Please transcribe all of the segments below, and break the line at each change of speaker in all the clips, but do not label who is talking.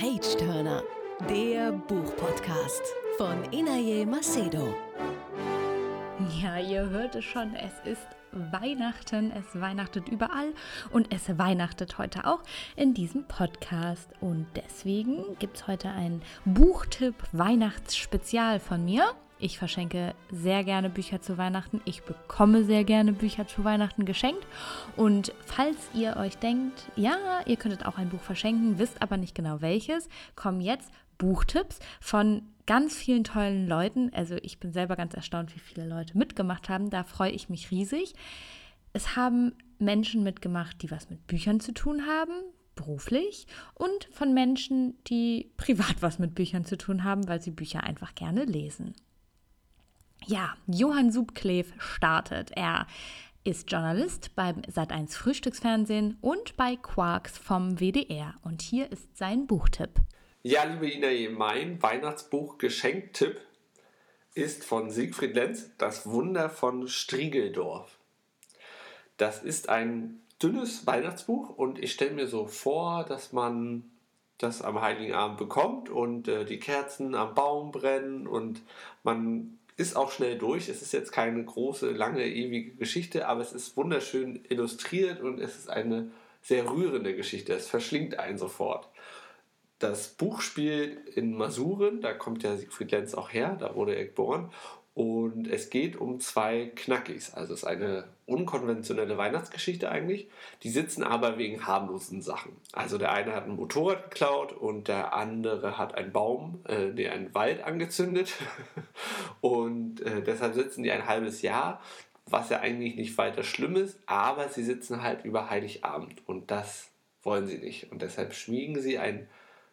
Page Turner, der Buchpodcast von Inaye Macedo.
Ja, ihr hört es schon, es ist Weihnachten, es weihnachtet überall und es weihnachtet heute auch in diesem Podcast. Und deswegen gibt es heute ein Buchtipp Weihnachtsspezial von mir. Ich verschenke sehr gerne Bücher zu Weihnachten. Ich bekomme sehr gerne Bücher zu Weihnachten geschenkt. Und falls ihr euch denkt, ja, ihr könntet auch ein Buch verschenken, wisst aber nicht genau welches, kommen jetzt Buchtipps von ganz vielen tollen Leuten. Also ich bin selber ganz erstaunt, wie viele Leute mitgemacht haben. Da freue ich mich riesig. Es haben Menschen mitgemacht, die was mit Büchern zu tun haben, beruflich und von Menschen, die privat was mit Büchern zu tun haben, weil sie Bücher einfach gerne lesen. Ja, Johann Subklev startet. Er ist Journalist beim Sat1 Frühstücksfernsehen und bei Quarks vom WDR. Und hier ist sein Buchtipp.
Ja, liebe Ina, mein Weihnachtsbuch Geschenktipp ist von Siegfried Lenz, Das Wunder von Striegeldorf. Das ist ein dünnes Weihnachtsbuch und ich stelle mir so vor, dass man das am Heiligen Abend bekommt und äh, die Kerzen am Baum brennen und man ist auch schnell durch. Es ist jetzt keine große, lange, ewige Geschichte, aber es ist wunderschön illustriert und es ist eine sehr rührende Geschichte. Es verschlingt einen sofort. Das Buch spielt in Masuren, da kommt ja Siegfried Lenz auch her, da wurde er geboren. Und es geht um zwei Knackis. Also es ist eine unkonventionelle Weihnachtsgeschichte eigentlich. Die sitzen aber wegen harmlosen Sachen. Also der eine hat ein Motorrad geklaut und der andere hat einen Baum, äh, nee, einen Wald angezündet. und äh, deshalb sitzen die ein halbes Jahr, was ja eigentlich nicht weiter schlimm ist, aber sie sitzen halt über Heiligabend und das wollen sie nicht. Und deshalb schmiegen sie einen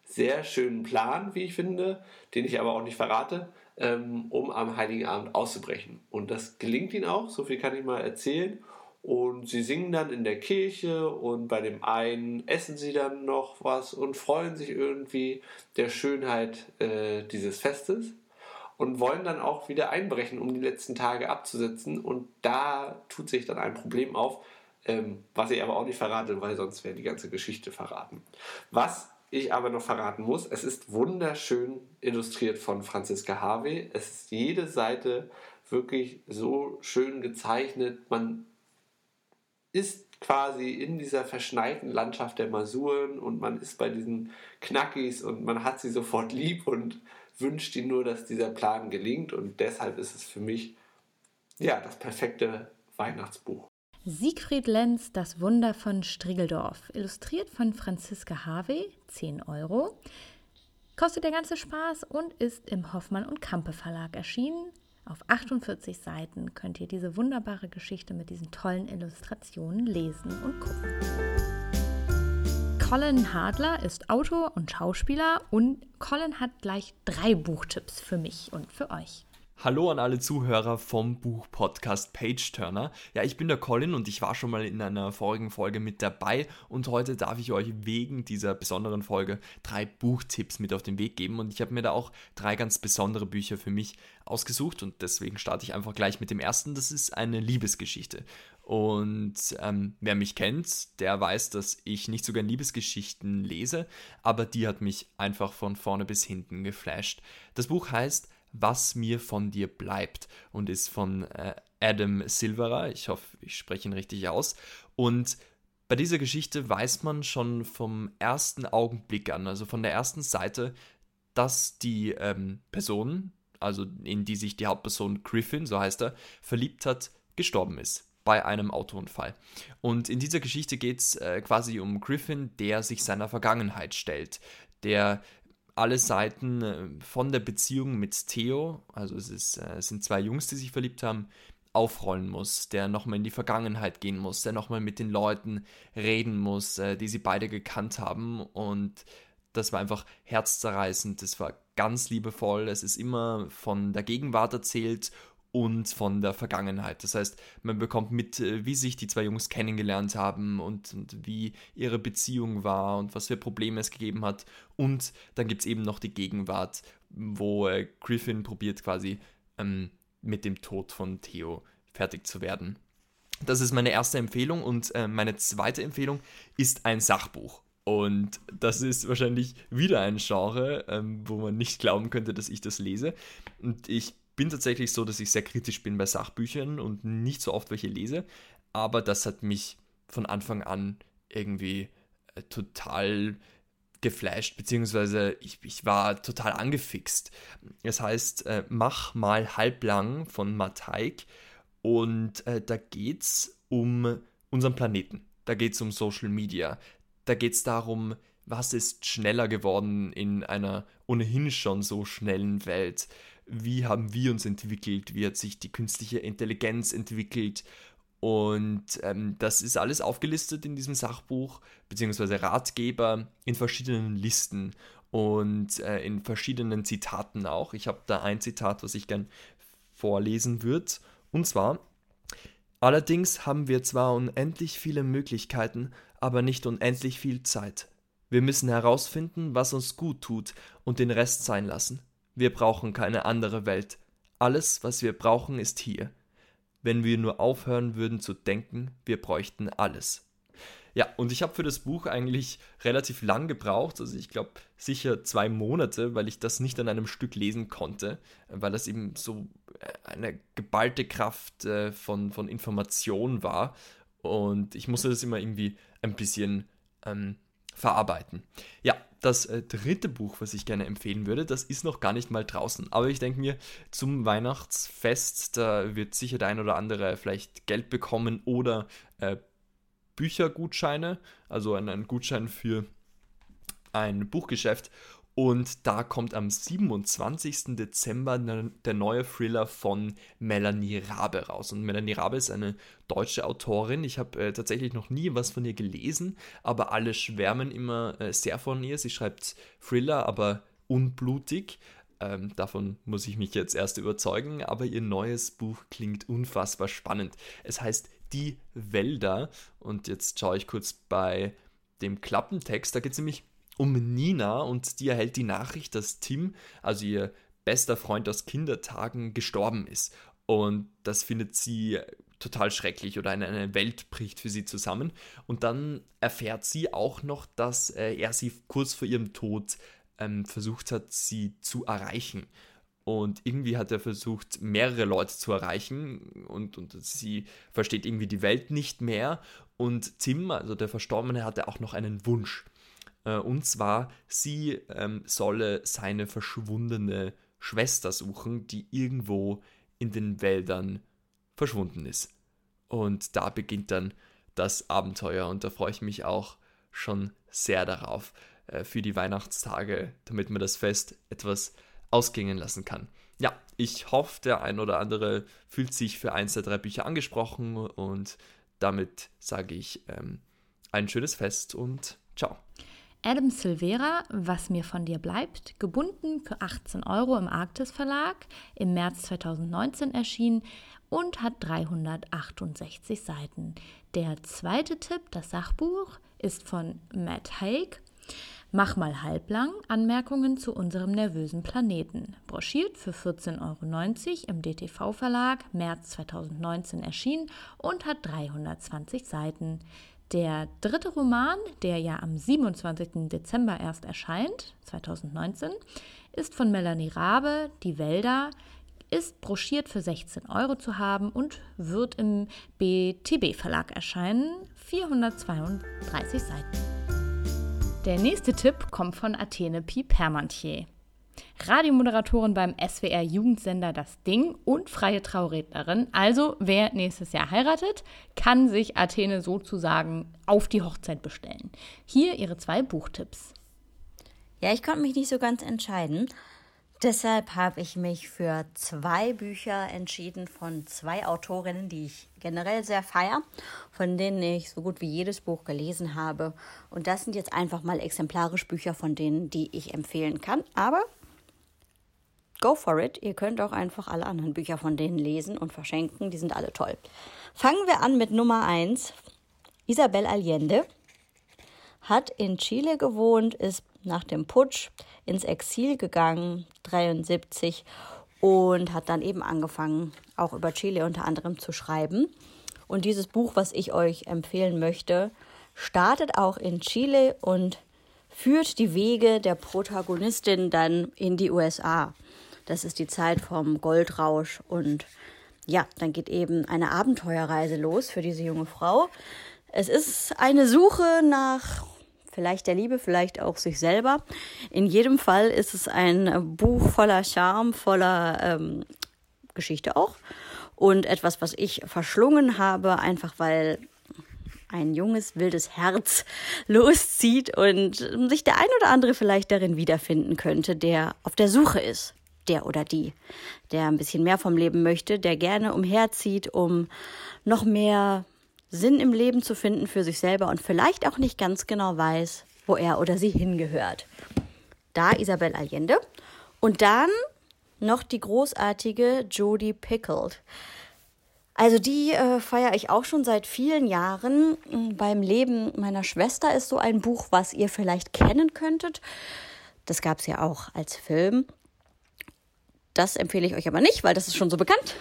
sehr schönen Plan, wie ich finde, den ich aber auch nicht verrate ähm, um am Heiligen Abend auszubrechen. Und das gelingt ihnen auch, so viel kann ich mal erzählen. Und sie singen dann in der Kirche und bei dem einen essen sie dann noch was und freuen sich irgendwie der Schönheit äh, dieses Festes und wollen dann auch wieder einbrechen, um die letzten Tage abzusetzen. Und da tut sich dann ein Problem auf, ähm, was ich aber auch nicht verrate, weil sonst wäre die ganze Geschichte verraten. Was ich aber noch verraten muss, es ist wunderschön illustriert von Franziska Harvey. Es ist jede Seite wirklich so schön gezeichnet. Man ist quasi in dieser verschneiten Landschaft der Masuren und man ist bei diesen Knackis und man hat sie sofort lieb und wünscht ihnen nur, dass dieser Plan gelingt. Und deshalb ist es für mich ja das perfekte Weihnachtsbuch.
Siegfried Lenz, Das Wunder von Striegeldorf, illustriert von Franziska Harvey, 10 Euro. Kostet der ganze Spaß und ist im Hoffmann und Kampe Verlag erschienen. Auf 48 Seiten könnt ihr diese wunderbare Geschichte mit diesen tollen Illustrationen lesen und gucken. Colin Hadler ist Autor und Schauspieler und Colin hat gleich drei Buchtipps für mich und für euch.
Hallo an alle Zuhörer vom Buch-Podcast Page Turner. Ja, ich bin der Colin und ich war schon mal in einer vorigen Folge mit dabei und heute darf ich euch wegen dieser besonderen Folge drei Buchtipps mit auf den Weg geben und ich habe mir da auch drei ganz besondere Bücher für mich ausgesucht und deswegen starte ich einfach gleich mit dem ersten. Das ist eine Liebesgeschichte. Und ähm, wer mich kennt, der weiß, dass ich nicht so gern Liebesgeschichten lese, aber die hat mich einfach von vorne bis hinten geflasht. Das Buch heißt was mir von dir bleibt und ist von äh, Adam Silverer. Ich hoffe, ich spreche ihn richtig aus. Und bei dieser Geschichte weiß man schon vom ersten Augenblick an, also von der ersten Seite, dass die ähm, Person, also in die sich die Hauptperson Griffin, so heißt er, verliebt hat, gestorben ist bei einem Autounfall. Und in dieser Geschichte geht es äh, quasi um Griffin, der sich seiner Vergangenheit stellt, der alle Seiten äh, von der Beziehung mit Theo, also es, ist, äh, es sind zwei Jungs, die sich verliebt haben, aufrollen muss, der nochmal in die Vergangenheit gehen muss, der nochmal mit den Leuten reden muss, äh, die sie beide gekannt haben. Und das war einfach herzzerreißend, das war ganz liebevoll. Es ist immer von der Gegenwart erzählt und von der Vergangenheit. Das heißt, man bekommt mit, äh, wie sich die zwei Jungs kennengelernt haben und, und wie ihre Beziehung war und was für Probleme es gegeben hat. Und dann gibt es eben noch die Gegenwart, wo äh, Griffin probiert quasi ähm, mit dem Tod von Theo fertig zu werden. Das ist meine erste Empfehlung und äh, meine zweite Empfehlung ist ein Sachbuch. Und das ist wahrscheinlich wieder ein Genre, ähm, wo man nicht glauben könnte, dass ich das lese. Und ich bin tatsächlich so, dass ich sehr kritisch bin bei Sachbüchern und nicht so oft welche lese. Aber das hat mich von Anfang an irgendwie äh, total geflasht, beziehungsweise ich, ich war total angefixt. Es heißt äh, Mach mal halblang von Mateik und äh, da es um unseren Planeten. Da geht es um Social Media. Da geht es darum, was ist schneller geworden in einer ohnehin schon so schnellen Welt? Wie haben wir uns entwickelt? Wie hat sich die künstliche Intelligenz entwickelt? Und ähm, das ist alles aufgelistet in diesem Sachbuch, beziehungsweise Ratgeber in verschiedenen Listen und äh, in verschiedenen Zitaten auch. Ich habe da ein Zitat, was ich gern vorlesen würde. Und zwar, allerdings haben wir zwar unendlich viele Möglichkeiten, aber nicht unendlich viel Zeit. Wir müssen herausfinden, was uns gut tut und den Rest sein lassen. Wir brauchen keine andere Welt. Alles, was wir brauchen, ist hier. Wenn wir nur aufhören würden zu denken, wir bräuchten alles. Ja, und ich habe für das Buch eigentlich relativ lang gebraucht, also ich glaube sicher zwei Monate, weil ich das nicht an einem Stück lesen konnte, weil das eben so äh, eine geballte Kraft äh, von, von Information war und ich musste das immer irgendwie ein bisschen ähm, verarbeiten. Ja, das äh, dritte Buch, was ich gerne empfehlen würde, das ist noch gar nicht mal draußen. Aber ich denke mir, zum Weihnachtsfest, da wird sicher der ein oder andere vielleicht Geld bekommen oder äh, Büchergutscheine, also einen Gutschein für ein Buchgeschäft. Und da kommt am 27. Dezember der neue Thriller von Melanie Rabe raus. Und Melanie Rabe ist eine deutsche Autorin. Ich habe äh, tatsächlich noch nie was von ihr gelesen, aber alle schwärmen immer äh, sehr von ihr. Sie schreibt Thriller, aber unblutig. Ähm, davon muss ich mich jetzt erst überzeugen, aber ihr neues Buch klingt unfassbar spannend. Es heißt Die Wälder und jetzt schaue ich kurz bei dem Klappentext. Da geht es nämlich um Nina und die erhält die Nachricht, dass Tim, also ihr bester Freund aus Kindertagen, gestorben ist. Und das findet sie total schrecklich oder eine, Welt bricht für sie zusammen. Und dann erfährt sie auch noch, dass äh, er sie kurz vor ihrem Tod ähm, versucht hat, sie zu erreichen. Und irgendwie hat er versucht, mehrere Leute zu erreichen und, und sie versteht irgendwie die Welt nicht mehr. Und Tim, also der Verstorbene, hatte auch noch einen Wunsch. Äh, und zwar, sie ähm, solle seine verschwundene Schwester suchen, die irgendwo in den Wäldern verschwunden ist. Und da beginnt dann das Abenteuer und da freue ich mich auch schon sehr darauf äh, für die Weihnachtstage, damit man das Fest etwas ausgehen lassen kann. Ja, ich hoffe, der ein oder andere fühlt sich für eins der drei Bücher angesprochen und damit sage ich ähm, ein schönes Fest und ciao.
Adam Silvera, Was mir von dir bleibt, gebunden für 18 Euro im Arktis Verlag, im März 2019 erschienen und hat 368 Seiten. Der zweite Tipp, das Sachbuch, ist von Matt Haig. Mach mal halblang Anmerkungen zu unserem nervösen Planeten. Broschiert für 14,90 Euro im DTV Verlag, März 2019 erschienen und hat 320 Seiten. Der dritte Roman, der ja am 27. Dezember erst erscheint, 2019, ist von Melanie Rabe, Die Wälder, ist broschiert für 16 Euro zu haben und wird im BTB Verlag erscheinen, 432 Seiten. Der nächste Tipp kommt von Athene Pi Permantier. Radiomoderatorin beim SWR Jugendsender Das Ding und freie Traurednerin. Also, wer nächstes Jahr heiratet, kann sich Athene sozusagen auf die Hochzeit bestellen. Hier ihre zwei Buchtipps.
Ja, ich konnte mich nicht so ganz entscheiden. Deshalb habe ich mich für zwei Bücher entschieden von zwei Autorinnen, die ich generell sehr feier, von denen ich so gut wie jedes Buch gelesen habe. Und das sind jetzt einfach mal exemplarisch Bücher von denen, die ich empfehlen kann. Aber go for it. Ihr könnt auch einfach alle anderen Bücher von denen lesen und verschenken. Die sind alle toll. Fangen wir an mit Nummer 1. Isabel Allende hat in Chile gewohnt, ist nach dem Putsch ins Exil gegangen, 73, und hat dann eben angefangen, auch über Chile unter anderem zu schreiben. Und dieses Buch, was ich euch empfehlen möchte, startet auch in Chile und führt die Wege der Protagonistin dann in die USA. Das ist die Zeit vom Goldrausch und ja, dann geht eben eine Abenteuerreise los für diese junge Frau. Es ist eine Suche nach vielleicht der Liebe, vielleicht auch sich selber. In jedem Fall ist es ein Buch voller Charme, voller ähm, Geschichte auch und etwas, was ich verschlungen habe, einfach weil ein junges, wildes Herz loszieht und sich der ein oder andere vielleicht darin wiederfinden könnte, der auf der Suche ist, der oder die, der ein bisschen mehr vom Leben möchte, der gerne umherzieht, um noch mehr Sinn im Leben zu finden für sich selber und vielleicht auch nicht ganz genau weiß, wo er oder sie hingehört. Da Isabel Allende. Und dann noch die großartige Jodie Pickled. Also die äh, feiere ich auch schon seit vielen Jahren. Beim Leben meiner Schwester ist so ein Buch, was ihr vielleicht kennen könntet. Das gab es ja auch als Film. Das empfehle ich euch aber nicht, weil das ist schon so bekannt.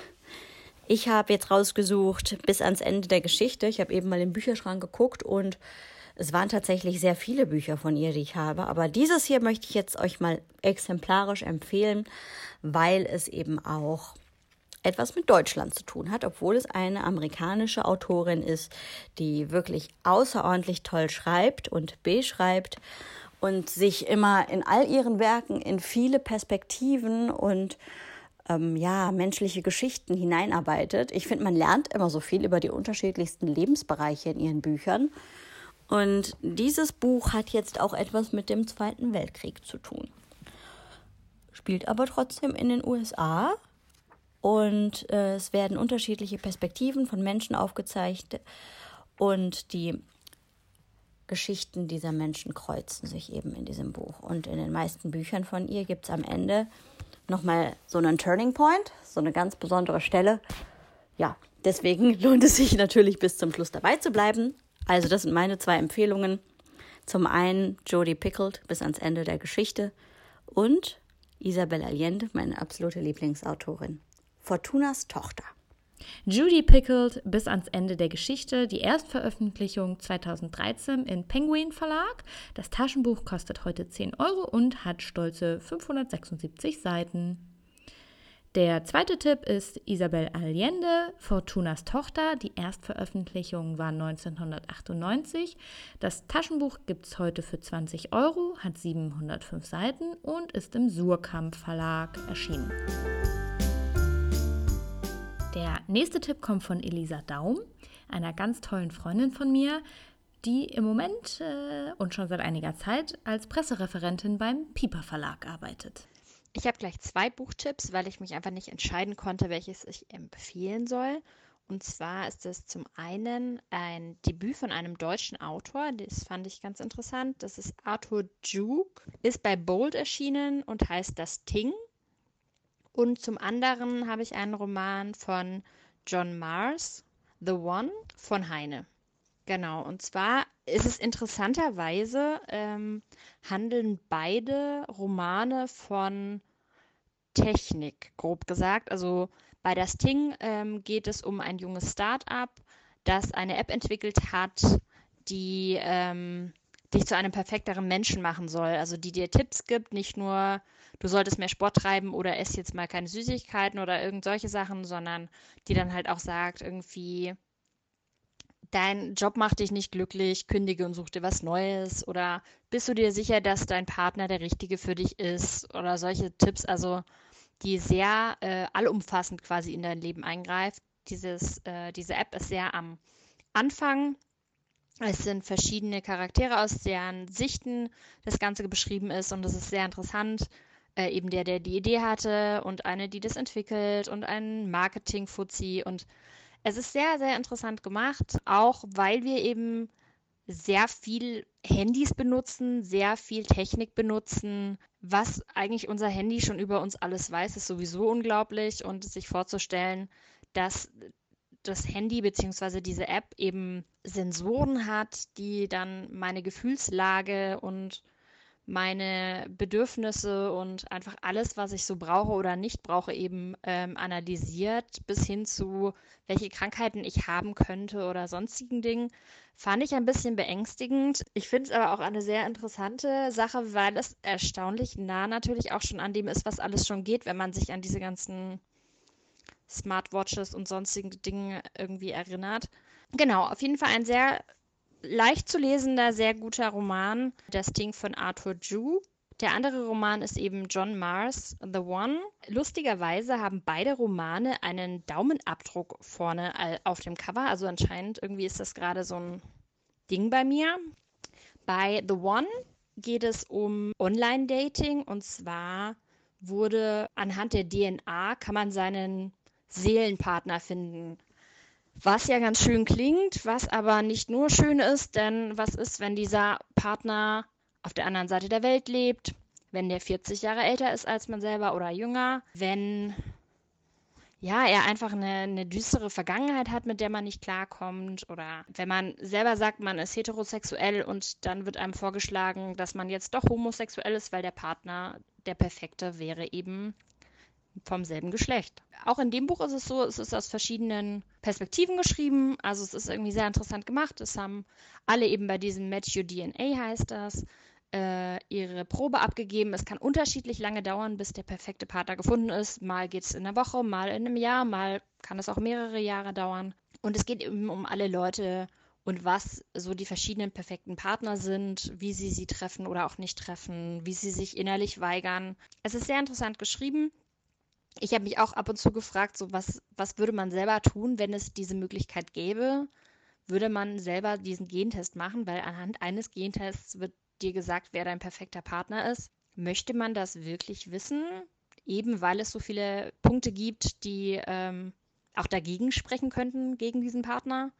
Ich habe jetzt rausgesucht bis ans Ende der Geschichte. Ich habe eben mal im Bücherschrank geguckt und es waren tatsächlich sehr viele Bücher von ihr, die ich habe. Aber dieses hier möchte ich jetzt euch mal exemplarisch empfehlen, weil es eben auch etwas mit Deutschland zu tun hat, obwohl es eine amerikanische Autorin ist, die wirklich außerordentlich toll schreibt und beschreibt und sich immer in all ihren Werken in viele Perspektiven und ähm, ja, menschliche Geschichten hineinarbeitet. Ich finde, man lernt immer so viel über die unterschiedlichsten Lebensbereiche in ihren Büchern. Und dieses Buch hat jetzt auch etwas mit dem Zweiten Weltkrieg zu tun. Spielt aber trotzdem in den USA und äh, es werden unterschiedliche Perspektiven von Menschen aufgezeigt und die Geschichten dieser Menschen kreuzen sich eben in diesem Buch. Und in den meisten Büchern von ihr gibt es am Ende nochmal so einen Turning Point, so eine ganz besondere Stelle. Ja, deswegen lohnt es sich natürlich bis zum Schluss dabei zu bleiben. Also das sind meine zwei Empfehlungen. Zum einen Jodie Pickled bis ans Ende der Geschichte und Isabel Allende, meine absolute Lieblingsautorin. Fortunas Tochter.
Judy Pickled bis ans Ende der Geschichte, die Erstveröffentlichung 2013 in Penguin Verlag. Das Taschenbuch kostet heute 10 Euro und hat stolze 576 Seiten. Der zweite Tipp ist Isabel Allende, Fortunas Tochter. Die Erstveröffentlichung war 1998. Das Taschenbuch gibt es heute für 20 Euro, hat 705 Seiten und ist im Surkamp Verlag erschienen. Der nächste Tipp kommt von Elisa Daum, einer ganz tollen Freundin von mir, die im Moment äh, und schon seit einiger Zeit als Pressereferentin beim Piper Verlag arbeitet.
Ich habe gleich zwei Buchtipps, weil ich mich einfach nicht entscheiden konnte, welches ich empfehlen soll. Und zwar ist es zum einen ein Debüt von einem deutschen Autor, das fand ich ganz interessant. Das ist Arthur Juke, ist bei Bold erschienen und heißt Das Ting. Und zum anderen habe ich einen Roman von John Mars, The One von Heine. Genau, und zwar ist es interessanterweise, ähm, handeln beide Romane von Technik, grob gesagt. Also bei das Ting ähm, geht es um ein junges Start-up, das eine App entwickelt hat, die ähm, dich zu einem perfekteren Menschen machen soll. Also die dir Tipps gibt, nicht nur, du solltest mehr Sport treiben oder ess jetzt mal keine Süßigkeiten oder irgend solche Sachen, sondern die dann halt auch sagt, irgendwie, dein Job macht dich nicht glücklich, kündige und such dir was Neues oder bist du dir sicher, dass dein Partner der richtige für dich ist oder solche Tipps, also die sehr äh, allumfassend quasi in dein Leben eingreift. Dieses, äh, diese App ist sehr am Anfang. Es sind verschiedene Charaktere, aus deren Sichten das Ganze beschrieben ist und es ist sehr interessant. Äh, eben der, der die Idee hatte und eine, die das entwickelt und ein Marketing-Fuzzi und es ist sehr, sehr interessant gemacht, auch weil wir eben sehr viel Handys benutzen, sehr viel Technik benutzen. Was eigentlich unser Handy schon über uns alles weiß, ist sowieso unglaublich. Und sich vorzustellen, dass das Handy bzw. diese App eben Sensoren hat, die dann meine Gefühlslage und meine Bedürfnisse und einfach alles, was ich so brauche oder nicht brauche, eben ähm, analysiert, bis hin zu, welche Krankheiten ich haben könnte oder sonstigen Dingen, fand ich ein bisschen beängstigend. Ich finde es aber auch eine sehr interessante Sache, weil es erstaunlich nah natürlich auch schon an dem ist, was alles schon geht, wenn man sich an diese ganzen Smartwatches und sonstigen Dinge irgendwie erinnert. Genau, auf jeden Fall ein sehr leicht zu lesender, sehr guter Roman, Das Ding von Arthur Ju. Der andere Roman ist eben John Mars, The One. Lustigerweise haben beide Romane einen Daumenabdruck vorne auf dem Cover. Also anscheinend irgendwie ist das gerade so ein Ding bei mir. Bei The One geht es um Online-Dating und zwar wurde anhand der DNA kann man seinen Seelenpartner finden. Was ja ganz schön klingt, was aber nicht nur schön ist, denn was ist, wenn dieser Partner auf der anderen Seite der Welt lebt, wenn der 40 Jahre älter ist als man selber oder jünger, wenn ja, er einfach eine, eine düstere Vergangenheit hat, mit der man nicht klarkommt. Oder wenn man selber sagt, man ist heterosexuell und dann wird einem vorgeschlagen, dass man jetzt doch homosexuell ist, weil der Partner der perfekte wäre eben vom selben Geschlecht. Auch in dem Buch ist es so, es ist aus verschiedenen Perspektiven geschrieben. Also es ist irgendwie sehr interessant gemacht. Es haben alle eben bei diesem Match Your DNA heißt das, äh, ihre Probe abgegeben. Es kann unterschiedlich lange dauern, bis der perfekte Partner gefunden ist. Mal geht es in einer Woche, mal in einem Jahr, mal kann es auch mehrere Jahre dauern. Und es geht eben um alle Leute und was so die verschiedenen perfekten Partner sind, wie sie sie treffen oder auch nicht treffen, wie sie sich innerlich weigern. Es ist sehr interessant geschrieben ich habe mich auch ab und zu gefragt, so was, was würde man selber tun, wenn es diese Möglichkeit gäbe? Würde man selber diesen Gentest machen? Weil anhand eines Gentests wird dir gesagt, wer dein perfekter Partner ist. Möchte man das wirklich wissen? Eben weil es so viele Punkte gibt, die ähm, auch dagegen sprechen könnten, gegen diesen Partner.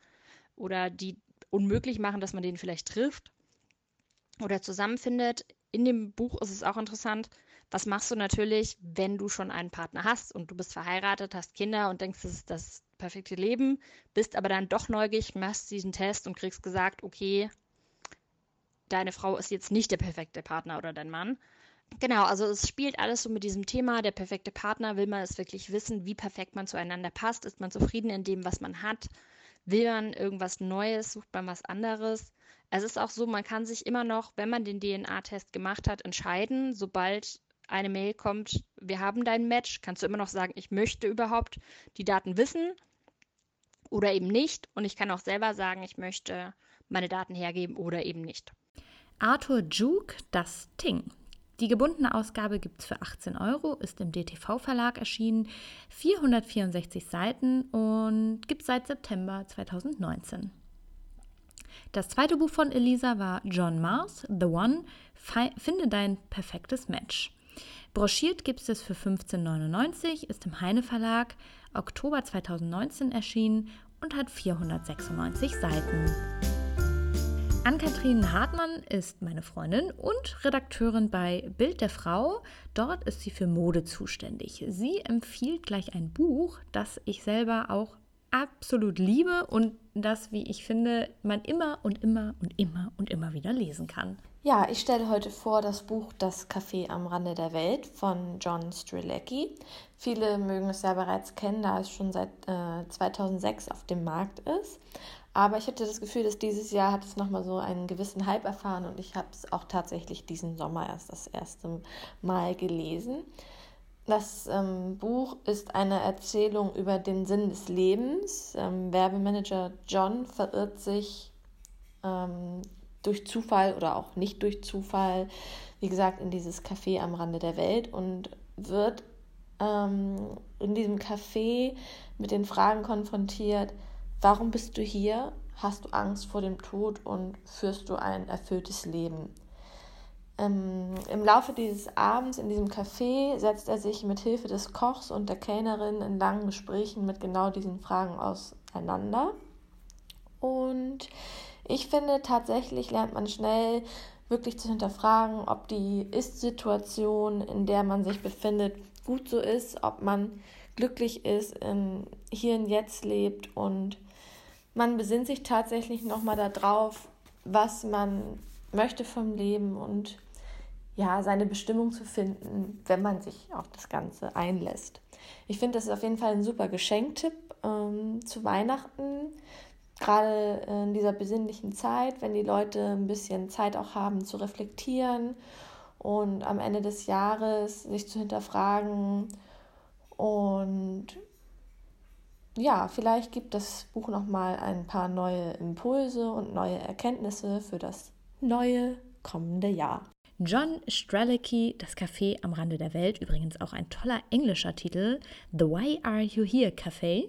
Oder die unmöglich machen, dass man den vielleicht trifft oder zusammenfindet. In dem Buch ist es auch interessant, was machst du natürlich, wenn du schon einen Partner hast und du bist verheiratet, hast Kinder und denkst, das ist das perfekte Leben, bist aber dann doch neugierig, machst diesen Test und kriegst gesagt, okay, deine Frau ist jetzt nicht der perfekte Partner oder dein Mann. Genau, also es spielt alles so mit diesem Thema, der perfekte Partner, will man es wirklich wissen, wie perfekt man zueinander passt, ist man zufrieden in dem, was man hat, will man irgendwas Neues, sucht man was anderes. Es ist auch so, man kann sich immer noch, wenn man den DNA-Test gemacht hat, entscheiden, sobald eine Mail kommt, wir haben dein Match, kannst du immer noch sagen, ich möchte überhaupt die Daten wissen oder eben nicht. Und ich kann auch selber sagen, ich möchte meine Daten hergeben oder eben nicht.
Arthur Juke, das Ting. Die gebundene Ausgabe gibt es für 18 Euro, ist im DTV-Verlag erschienen, 464 Seiten und gibt es seit September 2019. Das zweite Buch von Elisa war John Mars, The One, Finde dein perfektes Match. Broschiert gibt es für 15,99, ist im Heine Verlag Oktober 2019 erschienen und hat 496 Seiten. Ann-Kathrin Hartmann ist meine Freundin und Redakteurin bei Bild der Frau. Dort ist sie für Mode zuständig. Sie empfiehlt gleich ein Buch, das ich selber auch absolut liebe und das, wie ich finde, man immer und immer und immer und immer wieder lesen kann.
Ja, ich stelle heute vor das Buch Das Café am Rande der Welt von John Strilecki. Viele mögen es ja bereits kennen, da es schon seit äh, 2006 auf dem Markt ist. Aber ich hatte das Gefühl, dass dieses Jahr hat es nochmal so einen gewissen Hype erfahren und ich habe es auch tatsächlich diesen Sommer erst das erste Mal gelesen. Das ähm, Buch ist eine Erzählung über den Sinn des Lebens. Ähm, Werbemanager John verirrt sich ähm, durch Zufall oder auch nicht durch Zufall, wie gesagt, in dieses Café am Rande der Welt und wird ähm, in diesem Café mit den Fragen konfrontiert, warum bist du hier? Hast du Angst vor dem Tod und führst du ein erfülltes Leben? Ähm, Im Laufe dieses Abends in diesem Café setzt er sich mit Hilfe des Kochs und der Kellnerin in langen Gesprächen mit genau diesen Fragen auseinander. Und ich finde, tatsächlich lernt man schnell wirklich zu hinterfragen, ob die Ist-Situation, in der man sich befindet, gut so ist, ob man glücklich ist, in, hier und jetzt lebt und man besinnt sich tatsächlich nochmal darauf, was man möchte vom Leben und ja, seine Bestimmung zu finden, wenn man sich auf das Ganze einlässt. Ich finde, das ist auf jeden Fall ein super Geschenktipp ähm, zu Weihnachten. Gerade in dieser besinnlichen Zeit, wenn die Leute ein bisschen Zeit auch haben zu reflektieren und am Ende des Jahres sich zu hinterfragen. Und ja, vielleicht gibt das Buch nochmal ein paar neue Impulse und neue Erkenntnisse für das neue kommende Jahr.
John Strelicky, Das Café am Rande der Welt, übrigens auch ein toller englischer Titel, The Why Are You Here Café.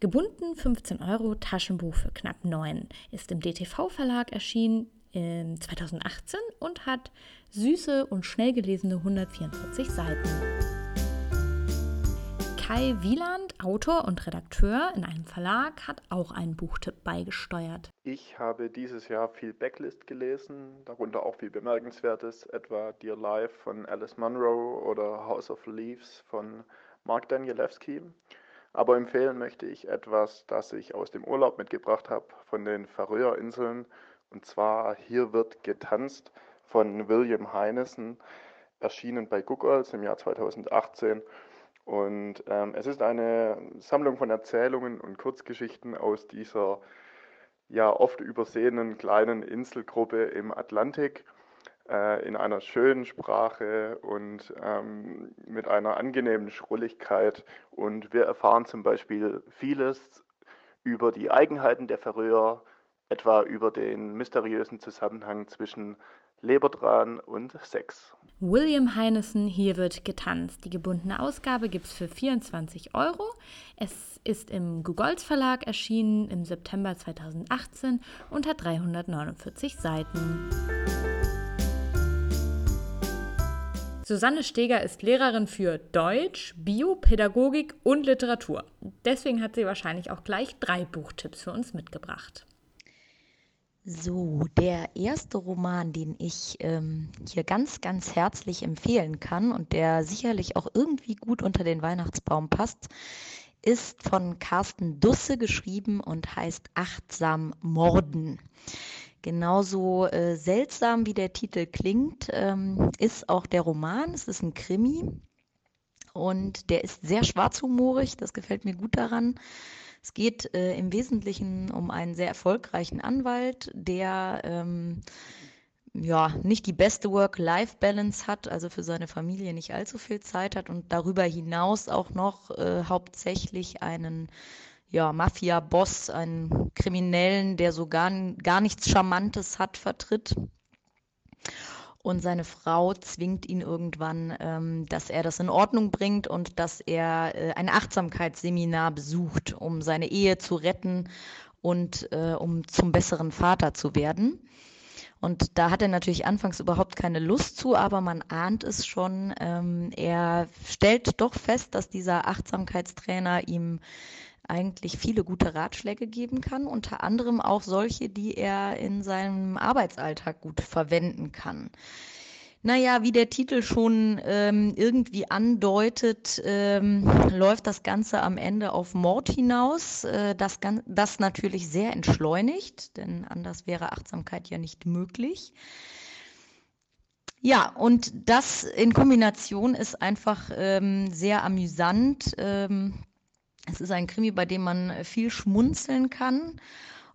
Gebunden 15 Euro, Taschenbuch für knapp 9, ist im DTV-Verlag erschienen in 2018 und hat süße und schnell gelesene 144 Seiten. Kai Wieland, Autor und Redakteur in einem Verlag, hat auch einen Buchtipp beigesteuert.
Ich habe dieses Jahr viel Backlist gelesen, darunter auch viel Bemerkenswertes, etwa Dear Life von Alice Munro oder House of Leaves von Mark Danielewski. Aber empfehlen möchte ich etwas, das ich aus dem Urlaub mitgebracht habe von den Färöerinseln. Und zwar Hier wird getanzt von William Heinesen, erschienen bei Googles im Jahr 2018. Und ähm, es ist eine Sammlung von Erzählungen und Kurzgeschichten aus dieser ja oft übersehenen kleinen Inselgruppe im Atlantik äh, in einer schönen Sprache und ähm, mit einer angenehmen Schrulligkeit. Und wir erfahren zum Beispiel vieles über die Eigenheiten der Färöer, etwa über den mysteriösen Zusammenhang zwischen Lebertran und Sex.
William Heinesen, hier wird getanzt. Die gebundene Ausgabe gibt es für 24 Euro. Es ist im Googles Verlag erschienen im September 2018 und hat 349 Seiten. Susanne Steger ist Lehrerin für Deutsch, Bio, Pädagogik und Literatur. Deswegen hat sie wahrscheinlich auch gleich drei Buchtipps für uns mitgebracht.
So, der erste Roman, den ich ähm, hier ganz, ganz herzlich empfehlen kann und der sicherlich auch irgendwie gut unter den Weihnachtsbaum passt, ist von Carsten Dusse geschrieben und heißt Achtsam Morden. Genauso äh, seltsam wie der Titel klingt, ähm, ist auch der Roman. Es ist ein Krimi und der ist sehr schwarzhumorig. Das gefällt mir gut daran. Es geht äh, im Wesentlichen um einen sehr erfolgreichen Anwalt, der ähm, ja nicht die beste Work-Life-Balance hat, also für seine Familie nicht allzu viel Zeit hat und darüber hinaus auch noch äh, hauptsächlich einen ja, Mafia-Boss, einen Kriminellen, der so gar, gar nichts Charmantes hat, vertritt und seine Frau zwingt ihn irgendwann, ähm, dass er das in Ordnung bringt und dass er äh, ein Achtsamkeitsseminar besucht, um seine Ehe zu retten und äh, um zum besseren Vater zu werden. Und da hat er natürlich anfangs überhaupt keine Lust zu, aber man ahnt es schon. Ähm, er stellt doch fest, dass dieser Achtsamkeitstrainer ihm eigentlich viele gute Ratschläge geben kann, unter anderem auch solche, die er in seinem Arbeitsalltag gut verwenden kann. Naja, wie der Titel schon ähm, irgendwie andeutet, ähm, läuft das Ganze am Ende auf Mord hinaus. Äh, das, das natürlich sehr entschleunigt, denn anders wäre Achtsamkeit ja nicht möglich. Ja, und das in Kombination ist einfach ähm, sehr amüsant. Ähm, es ist ein Krimi, bei dem man viel schmunzeln kann.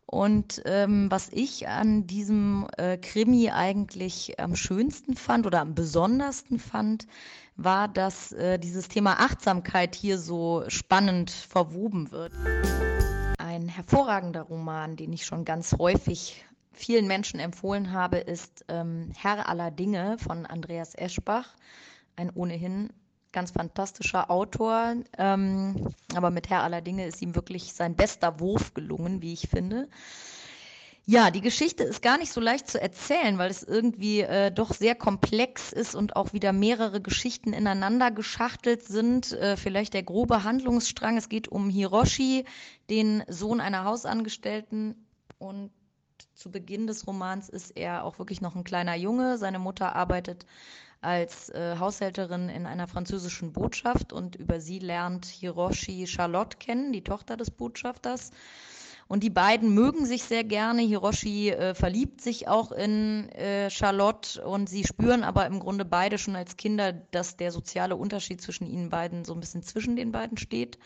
Und ähm, was ich an diesem äh, Krimi eigentlich am schönsten fand oder am besondersten fand, war, dass äh, dieses Thema Achtsamkeit hier so spannend verwoben wird. Ein hervorragender Roman, den ich schon ganz häufig vielen Menschen empfohlen habe, ist ähm, Herr aller Dinge von Andreas Eschbach. Ein ohnehin ganz fantastischer Autor. Ähm, aber mit Herr aller Dinge ist ihm wirklich sein bester Wurf gelungen, wie ich finde. Ja, die Geschichte ist gar nicht so leicht zu erzählen, weil es irgendwie äh, doch sehr komplex ist und auch wieder mehrere Geschichten ineinander geschachtelt sind. Äh, vielleicht der grobe Handlungsstrang. Es geht um Hiroshi, den Sohn einer Hausangestellten. Und zu Beginn des Romans ist er auch wirklich noch ein kleiner Junge. Seine Mutter arbeitet als äh, Haushälterin in einer französischen Botschaft und über sie lernt Hiroshi Charlotte kennen, die Tochter des Botschafters. Und die beiden mögen sich sehr gerne. Hiroshi äh, verliebt sich auch in äh, Charlotte und sie spüren aber im Grunde beide schon als Kinder, dass der soziale Unterschied zwischen ihnen beiden so ein bisschen zwischen den beiden steht.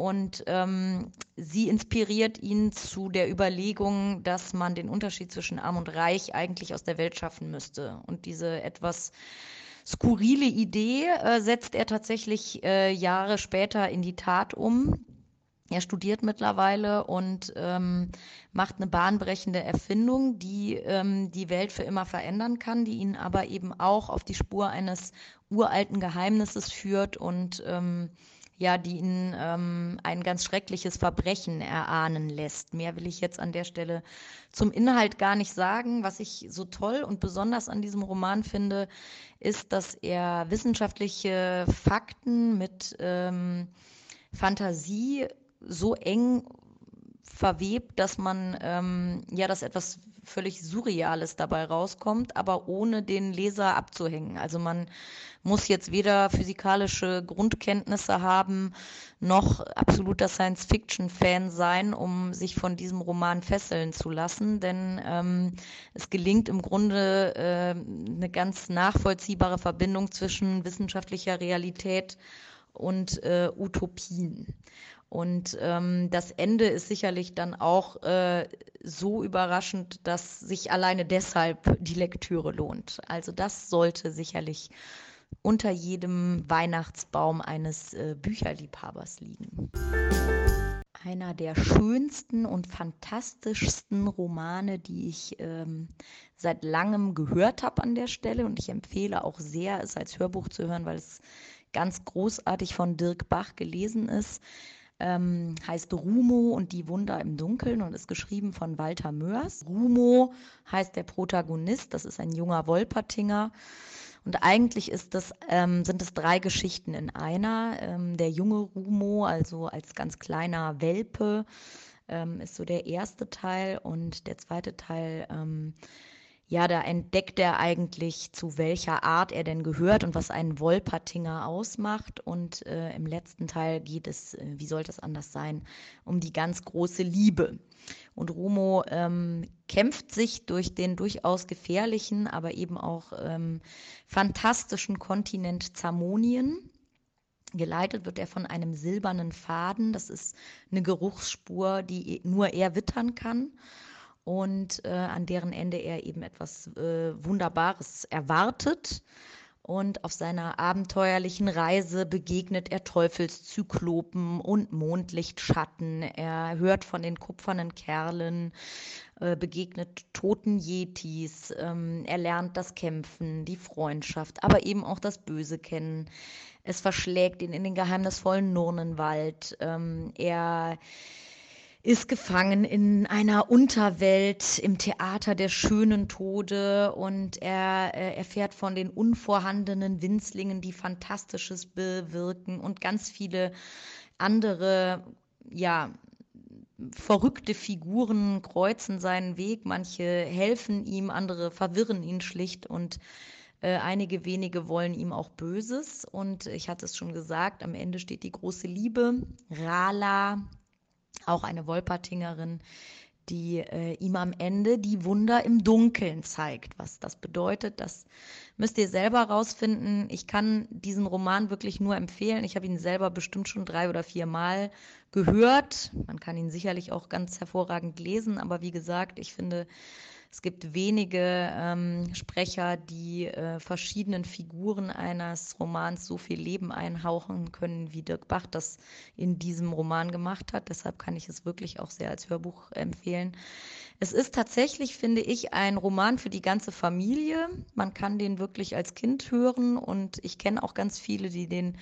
Und ähm, sie inspiriert ihn zu der Überlegung, dass man den Unterschied zwischen Arm und Reich eigentlich aus der Welt schaffen müsste. Und diese etwas skurrile Idee äh, setzt er tatsächlich äh, Jahre später in die Tat um. Er studiert mittlerweile und ähm, macht eine bahnbrechende Erfindung, die ähm, die Welt für immer verändern kann, die ihn aber eben auch auf die Spur eines uralten Geheimnisses führt und ähm, ja, die ihn ähm, ein ganz schreckliches Verbrechen erahnen lässt. Mehr will ich jetzt an der Stelle zum Inhalt gar nicht sagen. Was ich so toll und besonders an diesem Roman finde, ist, dass er wissenschaftliche Fakten mit ähm, Fantasie so eng verwebt, dass man ähm, ja, dass etwas völlig Surreales dabei rauskommt, aber ohne den Leser abzuhängen. Also man muss jetzt weder physikalische Grundkenntnisse haben, noch absoluter Science-Fiction-Fan sein, um sich von diesem Roman fesseln zu lassen, denn ähm, es gelingt im Grunde äh, eine ganz nachvollziehbare Verbindung zwischen wissenschaftlicher Realität und äh, Utopien. Und ähm, das Ende ist sicherlich dann auch äh, so überraschend, dass sich alleine deshalb die Lektüre lohnt. Also das sollte sicherlich unter jedem Weihnachtsbaum eines äh, Bücherliebhabers liegen. Einer der schönsten und fantastischsten Romane, die ich ähm, seit langem gehört habe an der Stelle. Und ich empfehle auch sehr, es als Hörbuch zu hören, weil es ganz großartig von Dirk Bach gelesen ist ähm, heißt Rumo und die Wunder im Dunkeln und ist geschrieben von Walter Mörs. Rumo heißt der Protagonist, das ist ein junger Wolpertinger. Und eigentlich ist das, ähm, sind es drei Geschichten in einer. Ähm, der junge Rumo, also als ganz kleiner Welpe, ähm, ist so der erste Teil und der zweite Teil ähm, ja, da entdeckt er eigentlich, zu welcher Art er denn gehört und was einen Wolpertinger ausmacht. Und äh, im letzten Teil geht es, äh, wie sollte es anders sein, um die ganz große Liebe. Und Romo ähm, kämpft sich durch den durchaus gefährlichen, aber eben auch ähm, fantastischen Kontinent Zamonien. Geleitet wird er von einem silbernen Faden. Das ist eine Geruchsspur, die nur er wittern kann und äh, an deren Ende er eben etwas äh, Wunderbares erwartet. Und auf seiner abenteuerlichen Reise begegnet er Teufelszyklopen und Mondlichtschatten. Er hört von den kupfernen Kerlen, äh, begegnet toten Yetis. Ähm, er lernt das Kämpfen, die Freundschaft, aber eben auch das Böse kennen. Es verschlägt ihn in den geheimnisvollen Nurnenwald. Ähm, er ist gefangen in einer Unterwelt im Theater der schönen Tode und er äh, erfährt von den unvorhandenen Winzlingen, die Fantastisches bewirken und ganz viele andere, ja, verrückte Figuren kreuzen seinen Weg. Manche helfen ihm, andere verwirren ihn schlicht und äh, einige wenige wollen ihm auch Böses. Und ich hatte es schon gesagt, am Ende steht die große Liebe. Rala, auch eine Wolpertingerin, die äh, ihm am Ende die Wunder im Dunkeln zeigt. Was das bedeutet, das müsst ihr selber rausfinden. Ich kann diesen Roman wirklich nur empfehlen. Ich habe ihn selber bestimmt schon drei oder vier Mal gehört. Man kann ihn sicherlich auch ganz hervorragend lesen, aber wie gesagt, ich finde, es gibt wenige ähm, Sprecher, die äh, verschiedenen Figuren eines Romans so viel Leben einhauchen können, wie Dirk Bach das in diesem Roman gemacht hat. Deshalb kann ich es wirklich auch sehr als Hörbuch empfehlen. Es ist tatsächlich, finde ich, ein Roman für die ganze Familie. Man kann den wirklich als Kind hören und ich kenne auch ganz viele, die den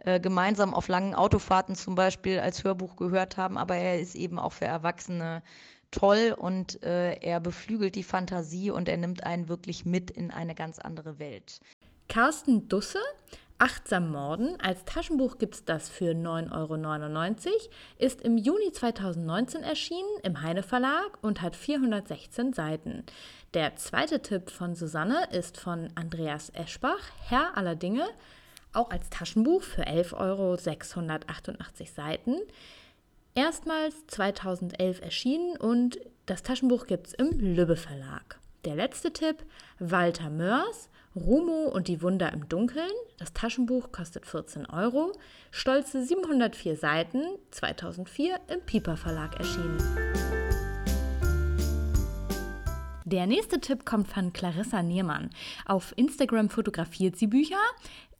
äh, gemeinsam auf langen Autofahrten zum Beispiel als Hörbuch gehört haben, aber er ist eben auch für Erwachsene toll und äh, er beflügelt die Fantasie und er nimmt einen wirklich mit in eine ganz andere Welt.
Carsten Dusse, Achtsam Morden, als Taschenbuch gibt es das für 9,99 Euro, ist im Juni 2019 erschienen im Heine Verlag und hat 416 Seiten. Der zweite Tipp von Susanne ist von Andreas Eschbach, Herr aller Dinge, auch als Taschenbuch für 11,688 Euro Seiten. Erstmals 2011 erschienen und das Taschenbuch gibt es im Lübbe Verlag. Der letzte Tipp, Walter Mörs, Rumo und die Wunder im Dunkeln. Das Taschenbuch kostet 14 Euro. Stolze 704 Seiten, 2004 im Piper Verlag erschienen. Der nächste Tipp kommt von Clarissa Niermann. Auf Instagram fotografiert sie Bücher.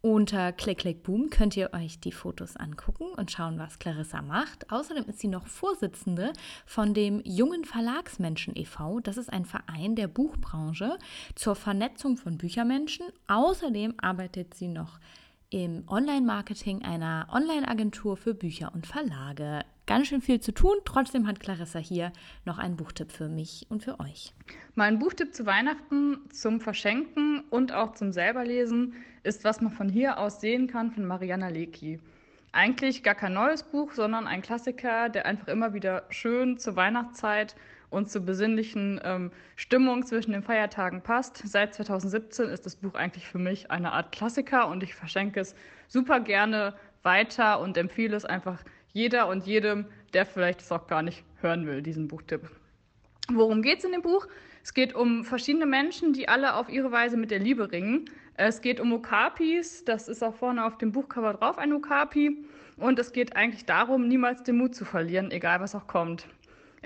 Unter Click Click Boom könnt ihr euch die Fotos angucken und schauen, was Clarissa macht. Außerdem ist sie noch Vorsitzende von dem Jungen Verlagsmenschen e.V. Das ist ein Verein der Buchbranche zur Vernetzung von Büchermenschen. Außerdem arbeitet sie noch im Online-Marketing einer Online-Agentur für Bücher und Verlage. Ganz schön viel zu tun, trotzdem hat Clarissa hier noch einen Buchtipp für mich und für euch.
Mein Buchtipp zu Weihnachten, zum Verschenken und auch zum selberlesen ist, was man von hier aus sehen kann, von Mariana Lecki. Eigentlich gar kein neues Buch, sondern ein Klassiker, der einfach immer wieder schön zur Weihnachtszeit und zur besinnlichen ähm, Stimmung zwischen den Feiertagen passt. Seit 2017 ist das Buch eigentlich für mich eine Art Klassiker und ich verschenke es super gerne weiter und empfehle es einfach jeder und jedem, der vielleicht es auch gar nicht hören will, diesen Buchtipp. Worum geht es in dem Buch? Es geht um verschiedene Menschen, die alle auf ihre Weise mit der Liebe ringen. Es geht um Okapis, das ist auch vorne auf dem Buchcover drauf, ein Okapi. Und es geht eigentlich darum, niemals den Mut zu verlieren, egal was auch kommt.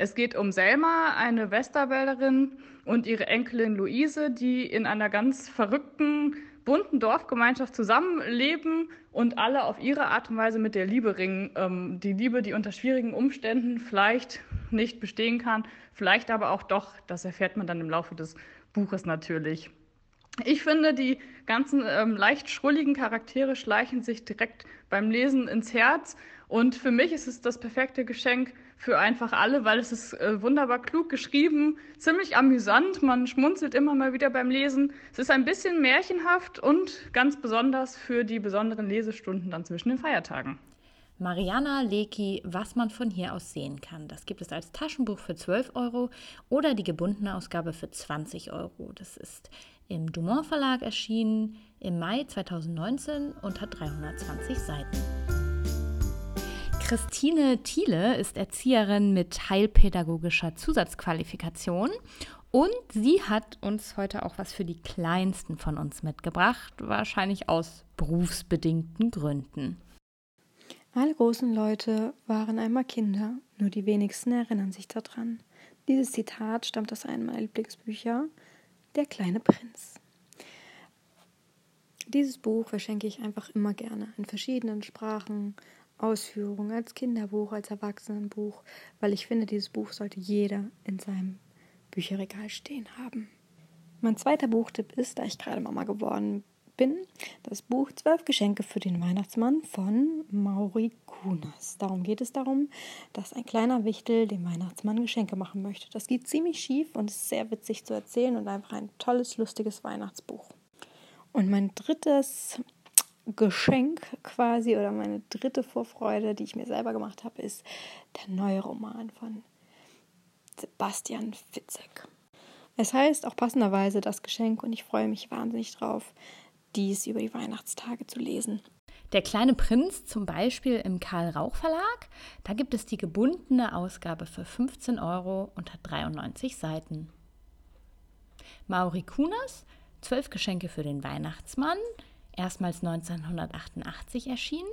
Es geht um Selma, eine Westerwälderin und ihre Enkelin Luise, die in einer ganz verrückten, bunten Dorfgemeinschaft zusammenleben und alle auf ihre Art und Weise mit der Liebe ringen. Ähm, die Liebe, die unter schwierigen Umständen vielleicht nicht bestehen kann, vielleicht aber auch doch. Das erfährt man dann im Laufe des Buches natürlich. Ich finde, die ganzen ähm, leicht schrulligen Charaktere schleichen sich direkt beim Lesen ins Herz. Und für mich ist es das perfekte Geschenk für einfach alle, weil es ist äh, wunderbar klug geschrieben, ziemlich amüsant. Man schmunzelt immer mal wieder beim Lesen. Es ist ein bisschen märchenhaft und ganz besonders für die besonderen Lesestunden dann zwischen den Feiertagen.
Mariana Leki, was man von hier aus sehen kann. Das gibt es als Taschenbuch für 12 Euro oder die gebundene Ausgabe für 20 Euro. Das ist im Dumont Verlag erschienen im Mai 2019 und hat 320 Seiten. Christine Thiele ist Erzieherin mit heilpädagogischer Zusatzqualifikation und sie hat uns heute auch was für die Kleinsten von uns mitgebracht, wahrscheinlich aus berufsbedingten Gründen.
Alle großen Leute waren einmal Kinder, nur die wenigsten erinnern sich daran. Dieses Zitat stammt aus einem meiner Lieblingsbücher, Der kleine Prinz. Dieses Buch verschenke ich einfach immer gerne in verschiedenen Sprachen, Ausführung, als Kinderbuch, als Erwachsenenbuch, weil ich finde, dieses Buch sollte jeder in seinem Bücherregal stehen haben. Mein zweiter Buchtipp ist, da ich gerade Mama geworden bin, das Buch Zwölf Geschenke für den Weihnachtsmann von Mauri Kunas. Darum geht es darum, dass ein kleiner Wichtel dem Weihnachtsmann Geschenke machen möchte. Das geht ziemlich schief und ist sehr witzig zu erzählen und einfach ein tolles, lustiges Weihnachtsbuch. Und mein drittes Geschenk quasi oder meine dritte Vorfreude, die ich mir selber gemacht habe, ist der neue Roman von Sebastian Fitzek. Es heißt auch passenderweise das Geschenk und ich freue mich wahnsinnig drauf, dies über die Weihnachtstage zu lesen.
Der kleine Prinz zum Beispiel im Karl Rauch Verlag, da gibt es die gebundene Ausgabe für 15 Euro und hat 93 Seiten. Mauri Kunas, zwölf Geschenke für den Weihnachtsmann, erstmals 1988 erschienen,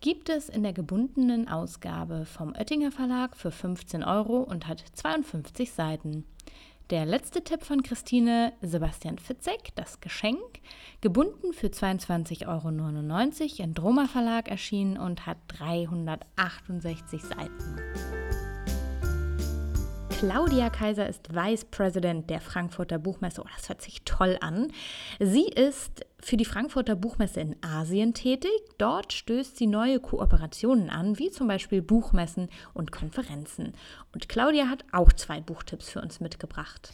gibt es in der gebundenen Ausgabe vom Oettinger Verlag für 15 Euro und hat 52 Seiten. Der letzte Tipp von Christine Sebastian Fitzek, das Geschenk, gebunden für 22,99 Euro im Droma Verlag erschienen und hat 368 Seiten. Claudia Kaiser ist Vice President der Frankfurter Buchmesse. Oh, das hört sich toll an. Sie ist für die Frankfurter Buchmesse in Asien tätig. Dort stößt sie neue Kooperationen an, wie zum Beispiel Buchmessen und Konferenzen. Und Claudia hat auch zwei Buchtipps für uns mitgebracht.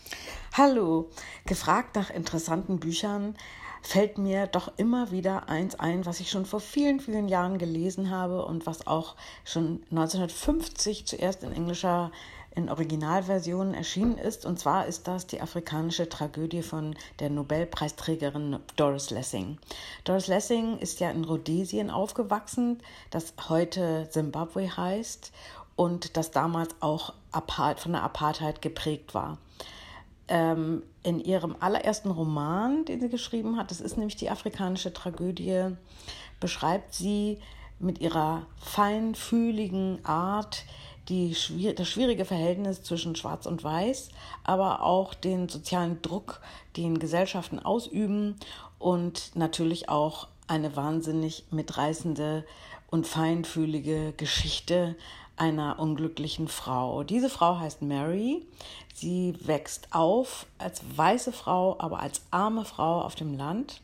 Hallo, gefragt nach interessanten Büchern fällt mir doch immer wieder eins ein, was ich schon vor vielen, vielen Jahren gelesen habe und was auch schon 1950 zuerst in englischer in Originalversionen erschienen ist. Und zwar ist das die afrikanische Tragödie von der Nobelpreisträgerin Doris Lessing. Doris Lessing ist ja in Rhodesien aufgewachsen, das heute Simbabwe heißt. und das damals auch von der Apartheid geprägt war. Ähm, in ihrem allerersten Roman, den sie geschrieben hat, das ist nämlich die afrikanische Tragödie, beschreibt sie mit ihrer feinfühligen Art die, das schwierige Verhältnis zwischen Schwarz und Weiß, aber auch den sozialen Druck, den Gesellschaften ausüben und natürlich auch eine wahnsinnig mitreißende und feinfühlige Geschichte einer unglücklichen Frau. Diese Frau heißt Mary. Sie wächst auf als weiße Frau, aber als arme Frau auf dem Land.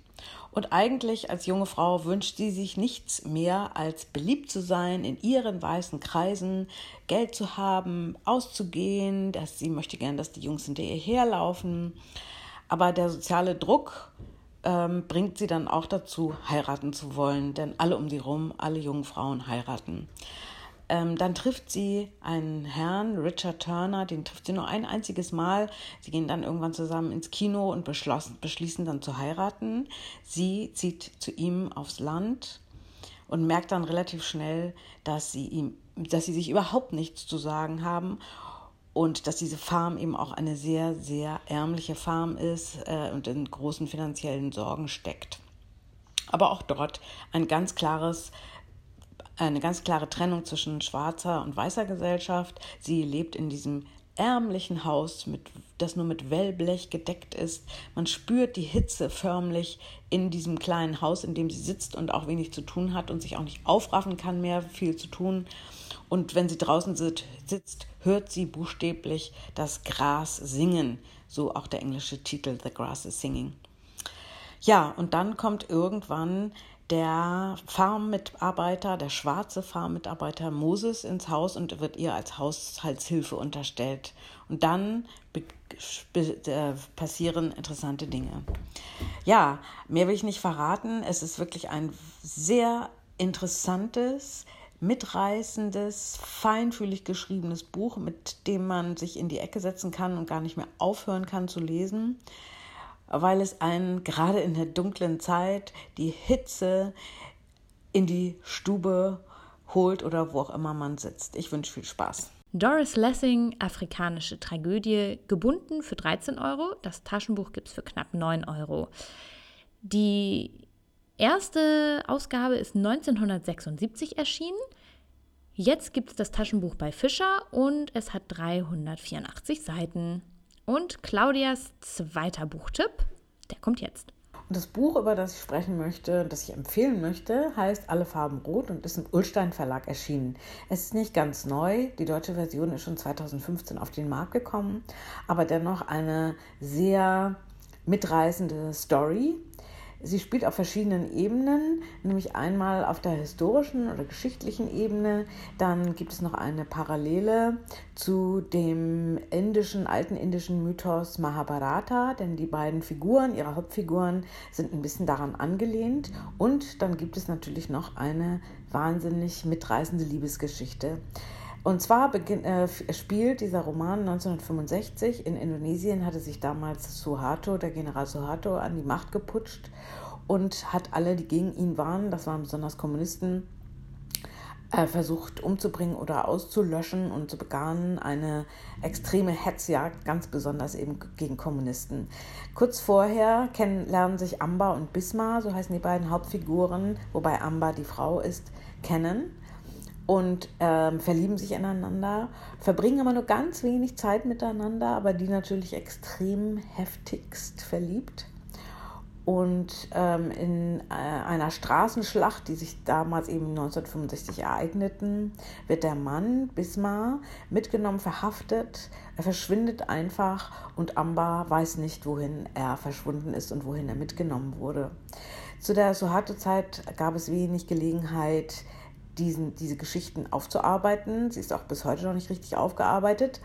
Und eigentlich als junge Frau wünscht sie sich nichts mehr, als beliebt zu sein in ihren weißen Kreisen, Geld zu haben, auszugehen, dass sie möchte gern, dass die Jungs hinter ihr herlaufen. Aber der soziale Druck ähm, bringt sie dann auch dazu, heiraten zu wollen, denn alle um sie rum, alle jungen Frauen heiraten. Ähm, dann trifft sie einen Herrn, Richard Turner, den trifft sie nur ein einziges Mal. Sie gehen dann irgendwann zusammen ins Kino und beschließen dann zu heiraten. Sie zieht zu ihm aufs Land und merkt dann relativ schnell, dass sie ihm, dass sie sich überhaupt nichts zu sagen haben und dass diese Farm eben auch eine sehr, sehr ärmliche Farm ist äh, und in großen finanziellen Sorgen steckt. Aber auch dort ein ganz klares eine ganz klare Trennung zwischen schwarzer und weißer Gesellschaft. Sie lebt in diesem ärmlichen Haus, mit, das nur mit Wellblech gedeckt ist. Man spürt die Hitze förmlich in diesem kleinen Haus, in dem sie sitzt und auch wenig zu tun hat und sich auch nicht aufraffen kann, mehr viel zu tun. Und wenn sie draußen sitzt, hört sie buchstäblich das Gras singen. So auch der englische Titel The Grass is Singing. Ja, und dann kommt irgendwann der Farmmitarbeiter, der schwarze Farmmitarbeiter Moses ins Haus und wird ihr als Haushaltshilfe unterstellt. Und dann äh, passieren interessante Dinge. Ja, mehr will ich nicht verraten. Es ist wirklich ein sehr interessantes, mitreißendes, feinfühlig geschriebenes Buch, mit dem man sich in die Ecke setzen kann und gar nicht mehr aufhören kann zu lesen weil es einen gerade in der dunklen Zeit die Hitze in die Stube holt oder wo auch immer man sitzt. Ich wünsche viel Spaß.
Doris Lessing, afrikanische Tragödie, gebunden für 13 Euro. Das Taschenbuch gibt es für knapp 9 Euro. Die erste Ausgabe ist 1976 erschienen. Jetzt gibt es das Taschenbuch bei Fischer und es hat 384 Seiten. Und Claudias zweiter Buchtipp, der kommt jetzt.
Das Buch, über das ich sprechen möchte, das ich empfehlen möchte, heißt Alle Farben Rot und ist im Ullstein Verlag erschienen. Es ist nicht ganz neu, die deutsche Version ist schon 2015 auf den Markt gekommen, aber dennoch eine sehr mitreißende Story, Sie spielt auf verschiedenen Ebenen, nämlich einmal auf der historischen oder geschichtlichen Ebene, dann gibt es noch eine Parallele zu dem indischen, alten indischen Mythos Mahabharata, denn die beiden Figuren, ihre Hauptfiguren, sind ein bisschen daran angelehnt. Und dann gibt es natürlich noch eine wahnsinnig mitreißende Liebesgeschichte. Und zwar beginn, äh, spielt dieser Roman 1965. In Indonesien hatte sich damals Suharto, der General Suharto, an die Macht geputscht und hat alle, die gegen ihn waren, das waren besonders Kommunisten, äh, versucht umzubringen oder auszulöschen und so begann eine extreme Hetzjagd, ganz besonders eben gegen Kommunisten. Kurz vorher lernen sich Amber und Bismar, so heißen die beiden Hauptfiguren, wobei Amber die Frau ist, kennen und ähm, verlieben sich ineinander, verbringen aber nur ganz wenig Zeit miteinander, aber die natürlich extrem heftigst verliebt. Und ähm, in äh, einer Straßenschlacht, die sich damals eben 1965 ereigneten, wird der Mann Bismar mitgenommen, verhaftet. Er verschwindet einfach und Amber weiß nicht, wohin er verschwunden ist und wohin er mitgenommen wurde. Zu der Suharto-Zeit gab es wenig Gelegenheit, diesen, diese Geschichten aufzuarbeiten. Sie ist auch bis heute noch nicht richtig aufgearbeitet.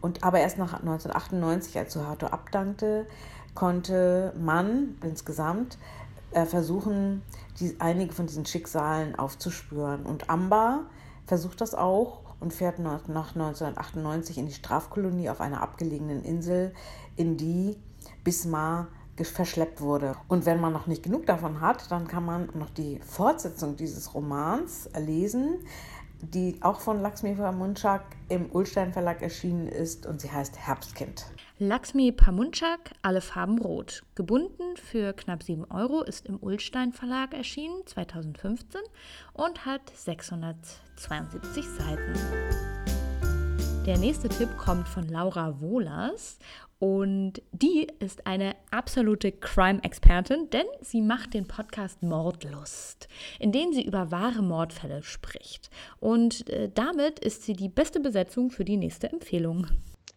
Und aber erst nach 1998, als Suharto abdankte, konnte man insgesamt äh, versuchen, die, einige von diesen Schicksalen aufzuspüren. Und Amber versucht das auch und fährt nach, nach 1998 in die Strafkolonie auf einer abgelegenen Insel, in die Bismar verschleppt wurde. Und wenn man noch nicht genug davon hat, dann kann man noch die Fortsetzung dieses Romans lesen. die auch von Lakshmi Pamunchak im Ulstein Verlag erschienen ist und sie heißt Herbstkind.
Lakshmi Pamunchak, Alle Farben Rot. Gebunden für knapp 7 Euro, ist im Ulstein Verlag erschienen 2015 und hat 672 Seiten. Der nächste Tipp kommt von Laura Wohlers und die ist eine absolute Crime-Expertin, denn sie macht den Podcast Mordlust, in dem sie über wahre Mordfälle spricht. Und äh, damit ist sie die beste Besetzung für die nächste Empfehlung.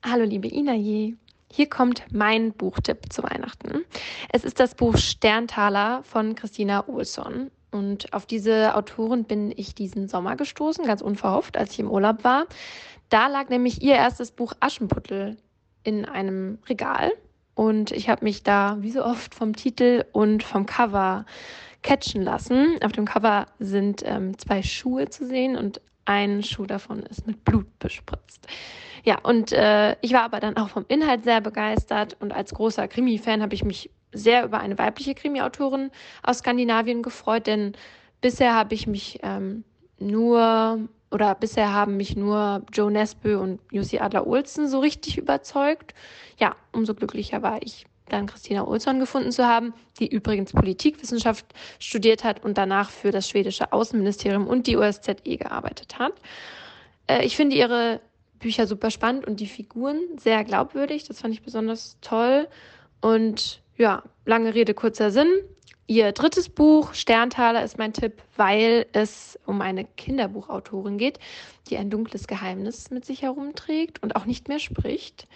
Hallo liebe Inaje, hier kommt mein Buchtipp zu Weihnachten. Es ist das Buch Sterntaler von Christina Olsson. Und auf diese Autorin bin ich diesen Sommer gestoßen, ganz unverhofft, als ich im Urlaub war. Da lag nämlich ihr erstes Buch Aschenputtel in einem Regal und ich habe mich da wie so oft vom Titel und vom Cover catchen lassen. Auf dem Cover sind ähm, zwei Schuhe zu sehen und ein Schuh davon ist mit Blut bespritzt. Ja, und äh, ich war aber dann auch vom Inhalt sehr begeistert und als großer Krimi-Fan habe ich mich sehr über eine weibliche Krimi-Autorin aus Skandinavien gefreut, denn bisher habe ich mich ähm, nur oder bisher haben mich nur Joe Nesbø und Jussi Adler-Olsen so richtig überzeugt. Ja, umso glücklicher war ich, dann Christina Olsson gefunden zu haben, die übrigens Politikwissenschaft studiert hat und danach für das schwedische Außenministerium und die OSZE gearbeitet hat. Äh, ich finde ihre Bücher super spannend und die Figuren sehr glaubwürdig. Das fand ich besonders toll. Und ja, lange Rede, kurzer Sinn. Ihr drittes Buch, Sterntaler, ist mein Tipp, weil es um eine Kinderbuchautorin geht, die ein dunkles Geheimnis mit sich herumträgt und auch nicht mehr spricht,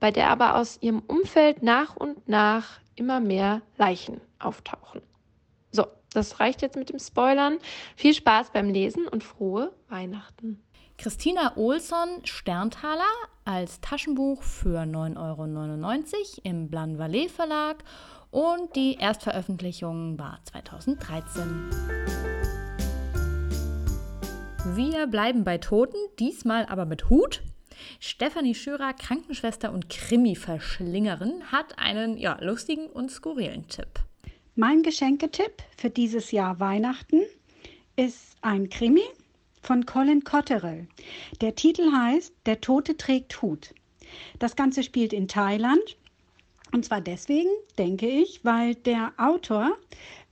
bei der aber aus ihrem Umfeld nach und nach immer mehr Leichen auftauchen. So, das reicht jetzt mit dem Spoilern. Viel Spaß beim Lesen und frohe Weihnachten.
Christina Olsson Sterntaler als Taschenbuch für 9,99 Euro im Blan Verlag und die Erstveröffentlichung war 2013. Wir bleiben bei Toten, diesmal aber mit Hut. Stefanie Schürer, Krankenschwester und Krimi-Verschlingerin, hat einen ja, lustigen und skurrilen Tipp.
Mein Geschenketipp für dieses Jahr Weihnachten ist ein Krimi von Colin Cotterill. Der Titel heißt Der Tote trägt Hut. Das Ganze spielt in Thailand und zwar deswegen, denke ich, weil der Autor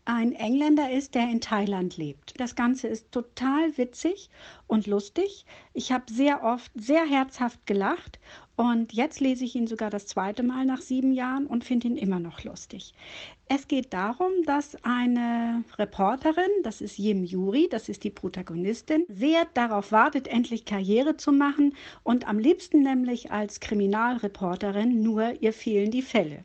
ein Engländer ist, der in Thailand lebt. Das Ganze ist total witzig und lustig. Ich habe sehr oft sehr herzhaft gelacht und jetzt lese ich ihn sogar das zweite Mal nach sieben Jahren und finde ihn immer noch lustig. Es geht darum, dass eine Reporterin, das ist Yim Yuri, das ist die Protagonistin, sehr darauf wartet, endlich Karriere zu machen und am liebsten nämlich als Kriminalreporterin, nur ihr fehlen die Fälle.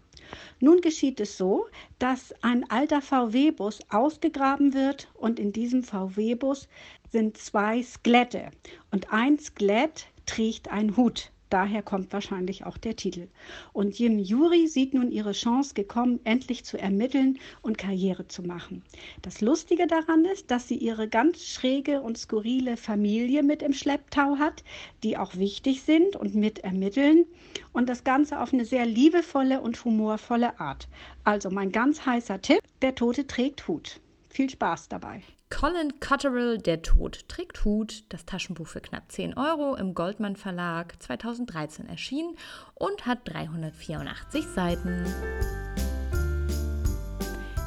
Nun geschieht es so, dass ein alter VW-Bus ausgegraben wird und in diesem VW-Bus sind zwei Skelette und ein Skelett trägt einen Hut. Daher kommt wahrscheinlich auch der Titel. Und Jim Yuri sieht nun ihre Chance gekommen, endlich zu ermitteln und Karriere zu machen. Das Lustige daran ist, dass sie ihre ganz schräge und skurrile Familie mit im Schlepptau hat, die auch wichtig sind und mit ermitteln. Und das Ganze auf eine sehr liebevolle und humorvolle Art. Also mein ganz heißer Tipp, der Tote trägt Hut. Viel Spaß dabei.
Colin Cotterill, Der Tod trägt Hut, das Taschenbuch für knapp 10 Euro im Goldmann Verlag 2013 erschienen und hat 384 Seiten.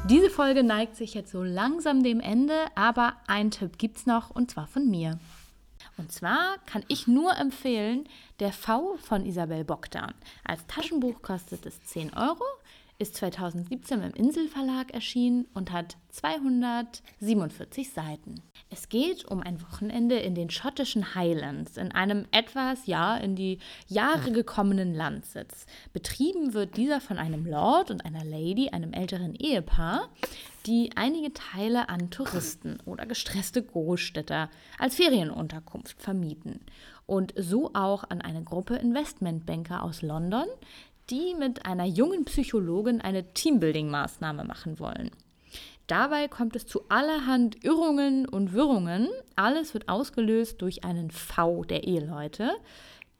Diese Folge neigt sich jetzt so langsam dem Ende, aber ein Tipp gibt's noch und zwar von mir. Und zwar kann ich nur empfehlen, der V von Isabel Bogdan. Als Taschenbuch kostet es 10 Euro, ist 2017 im Inselverlag erschienen und hat 247 Seiten. Es geht um ein Wochenende in den schottischen Highlands, in einem etwas, ja, in die Jahre gekommenen Landsitz. Betrieben wird dieser von einem Lord und einer Lady, einem älteren Ehepaar, die einige Teile an Touristen oder gestresste Großstädter als Ferienunterkunft vermieten und so auch an eine Gruppe Investmentbanker aus London, die mit einer jungen Psychologin eine Teambuilding-Maßnahme machen wollen. Dabei kommt es zu allerhand Irrungen und Wirrungen. Alles wird ausgelöst durch einen V der Eheleute,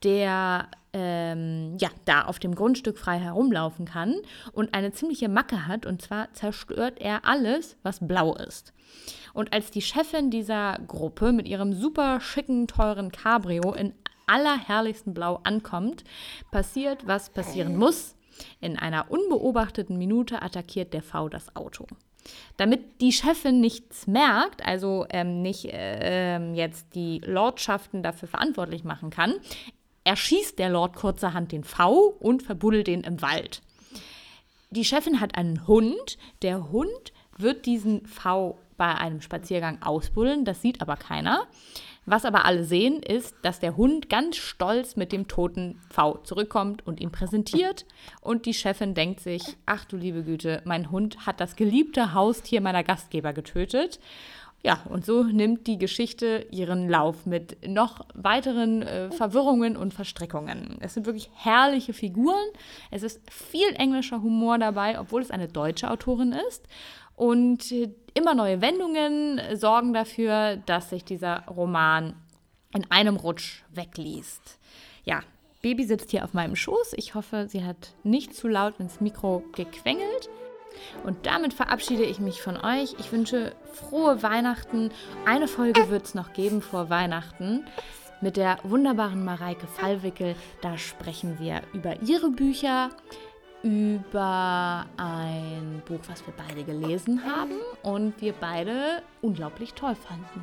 der ähm, ja, da auf dem Grundstück frei herumlaufen kann und eine ziemliche Macke hat. Und zwar zerstört er alles, was blau ist. Und als die Chefin dieser Gruppe mit ihrem super schicken, teuren Cabrio in allerherrlichsten Blau ankommt, passiert, was passieren muss. In einer unbeobachteten Minute attackiert der V das Auto. Damit die Chefin nichts merkt, also ähm, nicht äh, jetzt die Lordschaften dafür verantwortlich machen kann, erschießt der Lord kurzerhand den V und verbuddelt ihn im Wald. Die Chefin hat einen Hund. Der Hund wird diesen V bei einem Spaziergang ausbuddeln, das sieht aber keiner. Was aber alle sehen, ist, dass der Hund ganz stolz mit dem toten V zurückkommt und ihn präsentiert. Und die Chefin denkt sich, ach du liebe Güte, mein Hund hat das geliebte Haustier meiner Gastgeber getötet. Ja, und so nimmt die Geschichte ihren Lauf mit noch weiteren äh, Verwirrungen und Verstrickungen. Es sind wirklich herrliche Figuren. Es ist viel englischer Humor dabei, obwohl es eine deutsche Autorin ist. Und äh, immer neue Wendungen sorgen dafür, dass sich dieser Roman in einem Rutsch wegliest. Ja, Baby sitzt hier auf meinem Schoß. Ich hoffe, sie hat nicht zu laut ins Mikro gequengelt. Und damit verabschiede ich mich von euch. Ich wünsche frohe Weihnachten. Eine Folge wird es noch geben vor Weihnachten mit der wunderbaren Mareike Fallwickel. Da sprechen wir über ihre Bücher, über ein Buch, was wir beide gelesen haben und wir beide unglaublich toll fanden.